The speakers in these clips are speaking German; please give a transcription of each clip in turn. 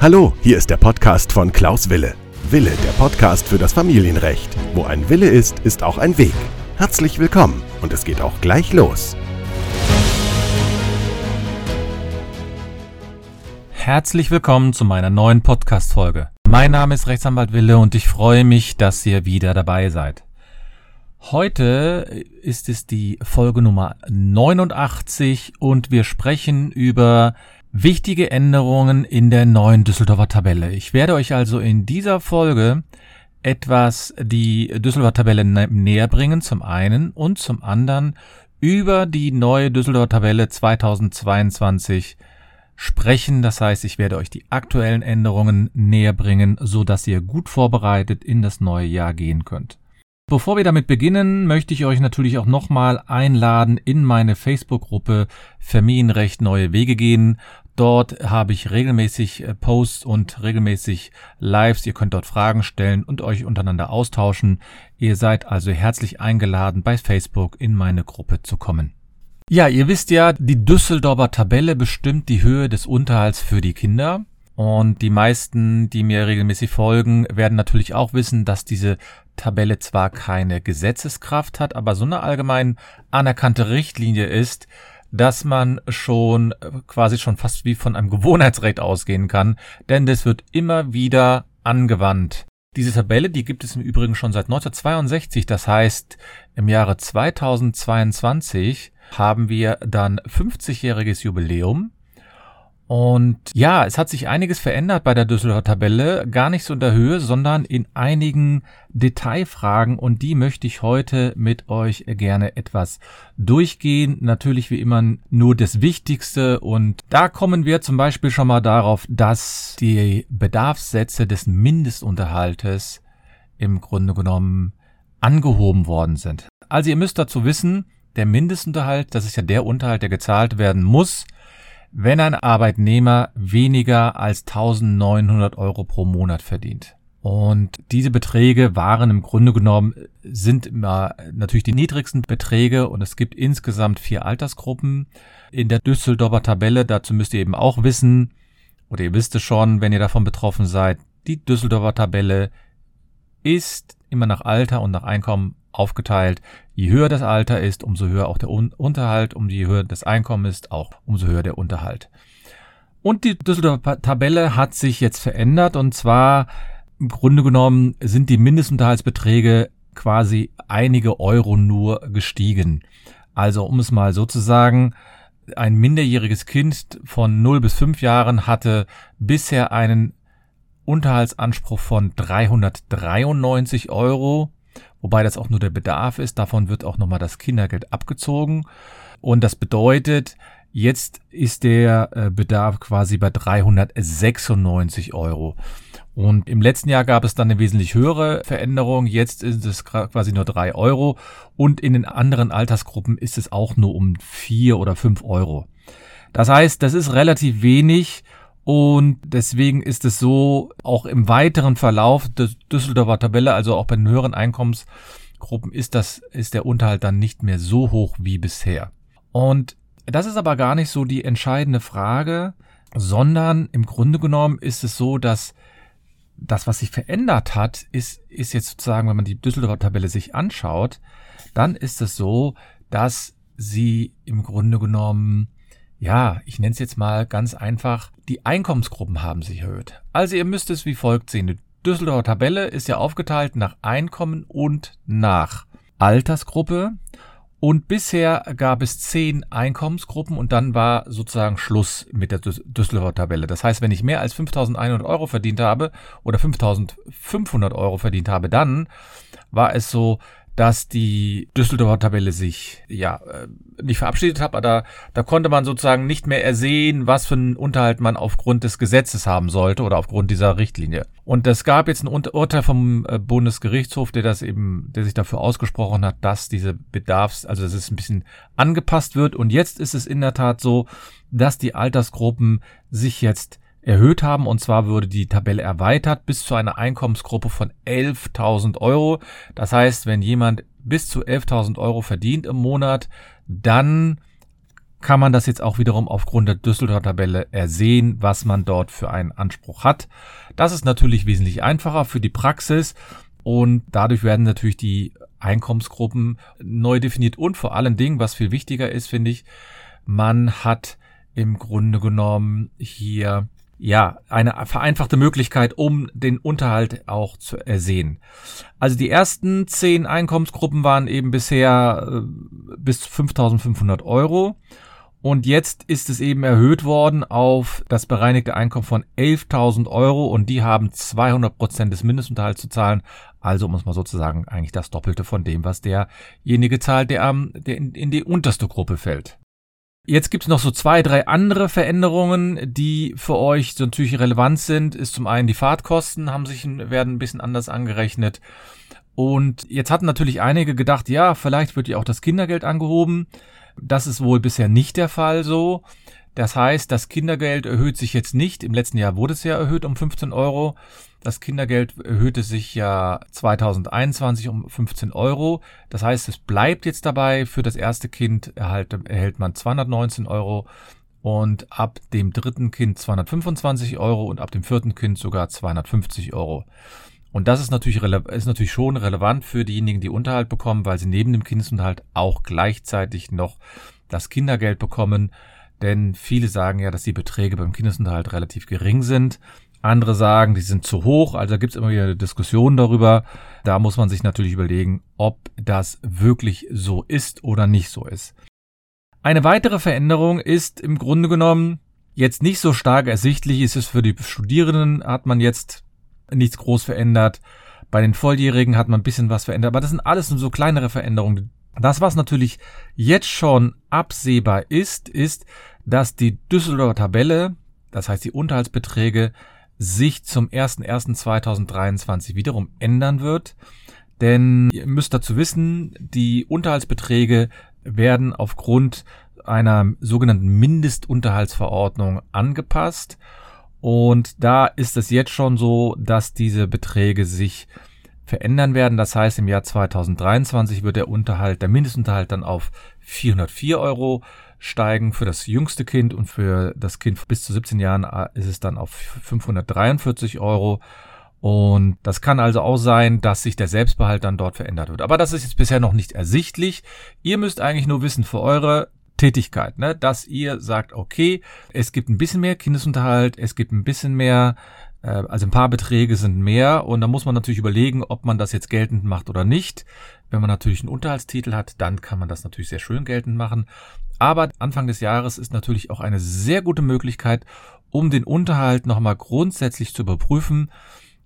Hallo, hier ist der Podcast von Klaus Wille. Wille, der Podcast für das Familienrecht. Wo ein Wille ist, ist auch ein Weg. Herzlich willkommen und es geht auch gleich los. Herzlich willkommen zu meiner neuen Podcast-Folge. Mein Name ist Rechtsanwalt Wille und ich freue mich, dass ihr wieder dabei seid. Heute ist es die Folge Nummer 89 und wir sprechen über wichtige Änderungen in der neuen Düsseldorfer Tabelle. Ich werde euch also in dieser Folge etwas die Düsseldorfer Tabelle näher bringen, zum einen und zum anderen über die neue Düsseldorfer Tabelle 2022 sprechen. Das heißt, ich werde euch die aktuellen Änderungen näher bringen, so dass ihr gut vorbereitet in das neue Jahr gehen könnt. Bevor wir damit beginnen, möchte ich euch natürlich auch nochmal einladen in meine Facebook-Gruppe Familienrecht neue Wege gehen. Dort habe ich regelmäßig äh, Posts und regelmäßig Lives. Ihr könnt dort Fragen stellen und euch untereinander austauschen. Ihr seid also herzlich eingeladen, bei Facebook in meine Gruppe zu kommen. Ja, ihr wisst ja, die Düsseldorfer Tabelle bestimmt die Höhe des Unterhalts für die Kinder. Und die meisten, die mir regelmäßig folgen, werden natürlich auch wissen, dass diese Tabelle zwar keine Gesetzeskraft hat, aber so eine allgemein anerkannte Richtlinie ist, dass man schon äh, quasi schon fast wie von einem Gewohnheitsrecht ausgehen kann, denn das wird immer wieder angewandt. Diese Tabelle, die gibt es im Übrigen schon seit 1962, das heißt im Jahre 2022 haben wir dann 50-jähriges Jubiläum und ja, es hat sich einiges verändert bei der Düsseldorfer Tabelle, gar nicht so in der Höhe, sondern in einigen Detailfragen und die möchte ich heute mit euch gerne etwas durchgehen. Natürlich wie immer nur das Wichtigste und da kommen wir zum Beispiel schon mal darauf, dass die Bedarfssätze des Mindestunterhaltes im Grunde genommen angehoben worden sind. Also ihr müsst dazu wissen, der Mindestunterhalt, das ist ja der Unterhalt, der gezahlt werden muss, wenn ein Arbeitnehmer weniger als 1900 Euro pro Monat verdient. Und diese Beträge waren im Grunde genommen, sind immer natürlich die niedrigsten Beträge und es gibt insgesamt vier Altersgruppen in der Düsseldorfer Tabelle. Dazu müsst ihr eben auch wissen, oder ihr wisst es schon, wenn ihr davon betroffen seid, die Düsseldorfer Tabelle ist immer nach Alter und nach Einkommen aufgeteilt. Je höher das Alter ist, umso höher auch der Unterhalt, um je höher das Einkommen ist, auch umso höher der Unterhalt. Und die Düsseldorfer Tabelle hat sich jetzt verändert und zwar im Grunde genommen sind die Mindestunterhaltsbeträge quasi einige Euro nur gestiegen. Also um es mal so zu sagen, ein minderjähriges Kind von 0 bis 5 Jahren hatte bisher einen Unterhaltsanspruch von 393 Euro wobei das auch nur der Bedarf ist. Davon wird auch nochmal das Kindergeld abgezogen. Und das bedeutet, jetzt ist der äh, Bedarf quasi bei 396 Euro. Und im letzten Jahr gab es dann eine wesentlich höhere Veränderung. Jetzt ist es quasi nur drei Euro. Und in den anderen Altersgruppen ist es auch nur um vier oder fünf Euro. Das heißt, das ist relativ wenig. Und deswegen ist es so, auch im weiteren Verlauf der Düsseldorfer Tabelle, also auch bei den höheren Einkommensgruppen, ist das, ist der Unterhalt dann nicht mehr so hoch wie bisher. Und das ist aber gar nicht so die entscheidende Frage, sondern im Grunde genommen ist es so, dass das, was sich verändert hat, ist, ist jetzt sozusagen, wenn man die Düsseldorfer Tabelle sich anschaut, dann ist es so, dass sie im Grunde genommen ja, ich nenne es jetzt mal ganz einfach, die Einkommensgruppen haben sich erhöht. Also ihr müsst es wie folgt sehen. Die Düsseldorfer Tabelle ist ja aufgeteilt nach Einkommen und nach Altersgruppe. Und bisher gab es zehn Einkommensgruppen und dann war sozusagen Schluss mit der Düsseldorfer Tabelle. Das heißt, wenn ich mehr als 5.100 Euro verdient habe oder 5.500 Euro verdient habe, dann war es so, dass die Düsseldorfer Tabelle sich ja äh, nicht verabschiedet hat, aber da, da konnte man sozusagen nicht mehr ersehen, was für einen Unterhalt man aufgrund des Gesetzes haben sollte oder aufgrund dieser Richtlinie. Und es gab jetzt ein Urteil vom äh, Bundesgerichtshof, der das eben, der sich dafür ausgesprochen hat, dass diese Bedarfs, also dass es ein bisschen angepasst wird. Und jetzt ist es in der Tat so, dass die Altersgruppen sich jetzt erhöht haben. Und zwar würde die Tabelle erweitert bis zu einer Einkommensgruppe von 11.000 Euro. Das heißt, wenn jemand bis zu 11.000 Euro verdient im Monat, dann kann man das jetzt auch wiederum aufgrund der Düsseldorfer Tabelle ersehen, was man dort für einen Anspruch hat. Das ist natürlich wesentlich einfacher für die Praxis und dadurch werden natürlich die Einkommensgruppen neu definiert und vor allen Dingen, was viel wichtiger ist, finde ich, man hat im Grunde genommen hier ja, eine vereinfachte Möglichkeit, um den Unterhalt auch zu ersehen. Also die ersten zehn Einkommensgruppen waren eben bisher äh, bis 5.500 Euro. Und jetzt ist es eben erhöht worden auf das bereinigte Einkommen von 11.000 Euro und die haben 200 Prozent des Mindestunterhalts zu zahlen. Also muss man sozusagen eigentlich das Doppelte von dem, was derjenige zahlt, der, der in die unterste Gruppe fällt. Jetzt gibt es noch so zwei, drei andere Veränderungen, die für euch so natürlich relevant sind. Ist zum einen die Fahrtkosten haben sich werden ein bisschen anders angerechnet. Und jetzt hatten natürlich einige gedacht, ja, vielleicht wird ja auch das Kindergeld angehoben. Das ist wohl bisher nicht der Fall so. Das heißt, das Kindergeld erhöht sich jetzt nicht. Im letzten Jahr wurde es ja erhöht um 15 Euro. Das Kindergeld erhöhte sich ja 2021 um 15 Euro. Das heißt, es bleibt jetzt dabei. Für das erste Kind erhalt, erhält man 219 Euro und ab dem dritten Kind 225 Euro und ab dem vierten Kind sogar 250 Euro. Und das ist natürlich, ist natürlich schon relevant für diejenigen, die Unterhalt bekommen, weil sie neben dem Kindesunterhalt auch gleichzeitig noch das Kindergeld bekommen. Denn viele sagen ja, dass die Beträge beim Kindesunterhalt relativ gering sind. Andere sagen, die sind zu hoch. Also gibt es immer wieder eine Diskussion darüber. Da muss man sich natürlich überlegen, ob das wirklich so ist oder nicht so ist. Eine weitere Veränderung ist im Grunde genommen jetzt nicht so stark ersichtlich. Ist es für die Studierenden hat man jetzt nichts groß verändert. Bei den Volljährigen hat man ein bisschen was verändert. Aber das sind alles nur so kleinere Veränderungen. Das, was natürlich jetzt schon absehbar ist, ist, dass die Düsseldorfer Tabelle, das heißt die Unterhaltsbeträge, sich zum 01.01.2023 wiederum ändern wird. Denn ihr müsst dazu wissen, die Unterhaltsbeträge werden aufgrund einer sogenannten Mindestunterhaltsverordnung angepasst. Und da ist es jetzt schon so, dass diese Beträge sich verändern werden. Das heißt, im Jahr 2023 wird der Unterhalt, der Mindestunterhalt dann auf 404 Euro steigen für das jüngste Kind und für das Kind bis zu 17 Jahren äh, ist es dann auf 543 Euro. Und das kann also auch sein, dass sich der Selbstbehalt dann dort verändert wird. Aber das ist jetzt bisher noch nicht ersichtlich. Ihr müsst eigentlich nur wissen für eure Tätigkeit, ne, dass ihr sagt, okay, es gibt ein bisschen mehr Kindesunterhalt, es gibt ein bisschen mehr, also ein paar Beträge sind mehr und da muss man natürlich überlegen, ob man das jetzt geltend macht oder nicht. Wenn man natürlich einen Unterhaltstitel hat, dann kann man das natürlich sehr schön geltend machen. Aber Anfang des Jahres ist natürlich auch eine sehr gute Möglichkeit, um den Unterhalt nochmal grundsätzlich zu überprüfen.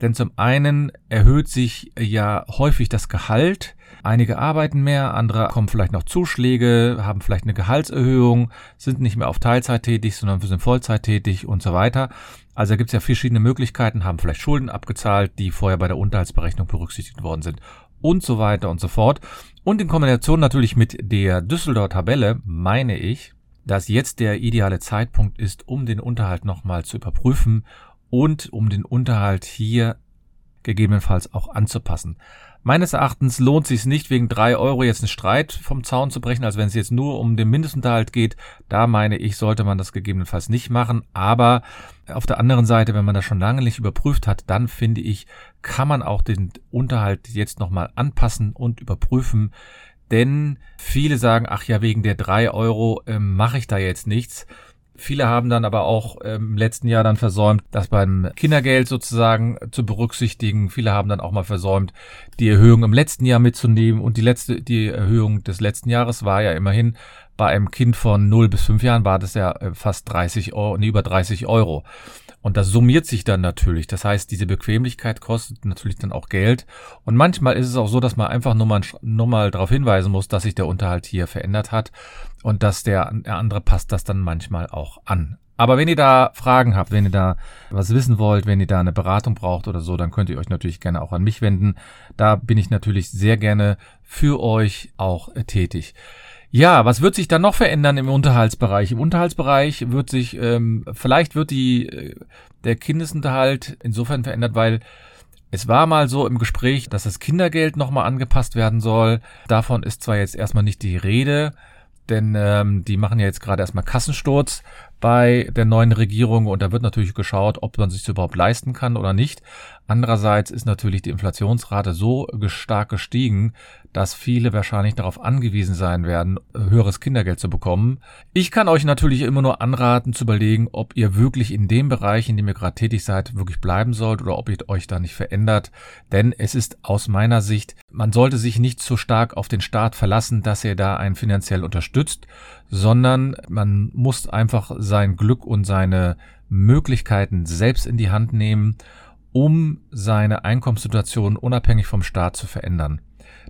Denn zum einen erhöht sich ja häufig das Gehalt. Einige arbeiten mehr, andere kommen vielleicht noch Zuschläge, haben vielleicht eine Gehaltserhöhung, sind nicht mehr auf Teilzeit tätig, sondern sind Vollzeit tätig und so weiter. Also da gibt es ja verschiedene Möglichkeiten, haben vielleicht Schulden abgezahlt, die vorher bei der Unterhaltsberechnung berücksichtigt worden sind und so weiter und so fort. Und in Kombination natürlich mit der Düsseldorfer Tabelle meine ich, dass jetzt der ideale Zeitpunkt ist, um den Unterhalt nochmal zu überprüfen und um den Unterhalt hier gegebenenfalls auch anzupassen. Meines Erachtens lohnt sich nicht, wegen drei Euro jetzt einen Streit vom Zaun zu brechen, als wenn es jetzt nur um den Mindestunterhalt geht. Da meine ich, sollte man das gegebenenfalls nicht machen. Aber auf der anderen Seite, wenn man das schon lange nicht überprüft hat, dann finde ich, kann man auch den Unterhalt jetzt nochmal anpassen und überprüfen. Denn viele sagen, ach ja, wegen der drei Euro äh, mache ich da jetzt nichts. Viele haben dann aber auch ähm, im letzten Jahr dann versäumt, das beim Kindergeld sozusagen zu berücksichtigen. Viele haben dann auch mal versäumt, die Erhöhung im letzten Jahr mitzunehmen. Und die letzte, die Erhöhung des letzten Jahres war ja immerhin bei einem Kind von 0 bis 5 Jahren war das ja äh, fast 30 Euro, nee, über 30 Euro. Und das summiert sich dann natürlich. Das heißt, diese Bequemlichkeit kostet natürlich dann auch Geld. Und manchmal ist es auch so, dass man einfach nur mal, nur mal darauf hinweisen muss, dass sich der Unterhalt hier verändert hat und dass der, der andere passt das dann manchmal auch an. Aber wenn ihr da Fragen habt, wenn ihr da was wissen wollt, wenn ihr da eine Beratung braucht oder so, dann könnt ihr euch natürlich gerne auch an mich wenden. Da bin ich natürlich sehr gerne für euch auch tätig. Ja, was wird sich dann noch verändern im Unterhaltsbereich? Im Unterhaltsbereich wird sich, ähm, vielleicht wird die, äh, der Kindesunterhalt insofern verändert, weil es war mal so im Gespräch, dass das Kindergeld nochmal angepasst werden soll. Davon ist zwar jetzt erstmal nicht die Rede, denn ähm, die machen ja jetzt gerade erstmal Kassensturz bei der neuen Regierung und da wird natürlich geschaut, ob man sich überhaupt leisten kann oder nicht. Andererseits ist natürlich die Inflationsrate so stark gestiegen, dass viele wahrscheinlich darauf angewiesen sein werden, höheres Kindergeld zu bekommen. Ich kann euch natürlich immer nur anraten zu überlegen, ob ihr wirklich in dem Bereich, in dem ihr gerade tätig seid, wirklich bleiben sollt oder ob ihr euch da nicht verändert. Denn es ist aus meiner Sicht, man sollte sich nicht so stark auf den Staat verlassen, dass er da einen finanziell unterstützt, sondern man muss einfach sein Glück und seine Möglichkeiten selbst in die Hand nehmen um seine Einkommenssituation unabhängig vom Staat zu verändern.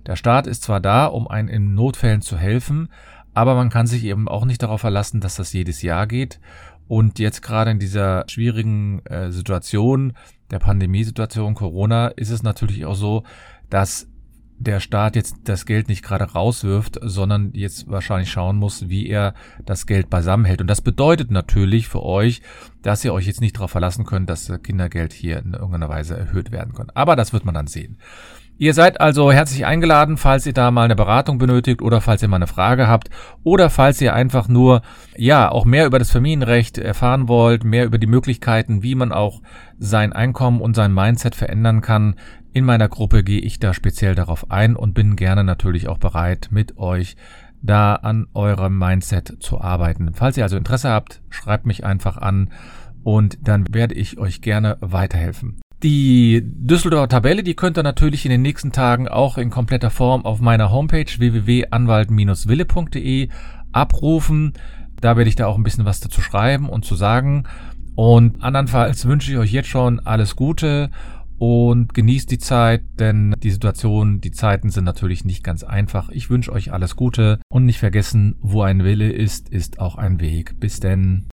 Der Staat ist zwar da, um einen in Notfällen zu helfen, aber man kann sich eben auch nicht darauf verlassen, dass das jedes Jahr geht. Und jetzt gerade in dieser schwierigen äh, Situation, der Pandemiesituation Corona, ist es natürlich auch so, dass der Staat jetzt das Geld nicht gerade rauswirft, sondern jetzt wahrscheinlich schauen muss, wie er das Geld beisammen hält. Und das bedeutet natürlich für euch, dass ihr euch jetzt nicht darauf verlassen könnt, dass das Kindergeld hier in irgendeiner Weise erhöht werden kann. Aber das wird man dann sehen. Ihr seid also herzlich eingeladen, falls ihr da mal eine Beratung benötigt oder falls ihr mal eine Frage habt oder falls ihr einfach nur, ja, auch mehr über das Familienrecht erfahren wollt, mehr über die Möglichkeiten, wie man auch sein Einkommen und sein Mindset verändern kann. In meiner Gruppe gehe ich da speziell darauf ein und bin gerne natürlich auch bereit, mit euch da an eurem Mindset zu arbeiten. Falls ihr also Interesse habt, schreibt mich einfach an und dann werde ich euch gerne weiterhelfen. Die Düsseldorfer Tabelle, die könnt ihr natürlich in den nächsten Tagen auch in kompletter Form auf meiner Homepage www.anwalt-wille.de abrufen. Da werde ich da auch ein bisschen was dazu schreiben und zu sagen. Und andernfalls wünsche ich euch jetzt schon alles Gute und genießt die Zeit, denn die Situation, die Zeiten sind natürlich nicht ganz einfach. Ich wünsche euch alles Gute und nicht vergessen, wo ein Wille ist, ist auch ein Weg. Bis denn.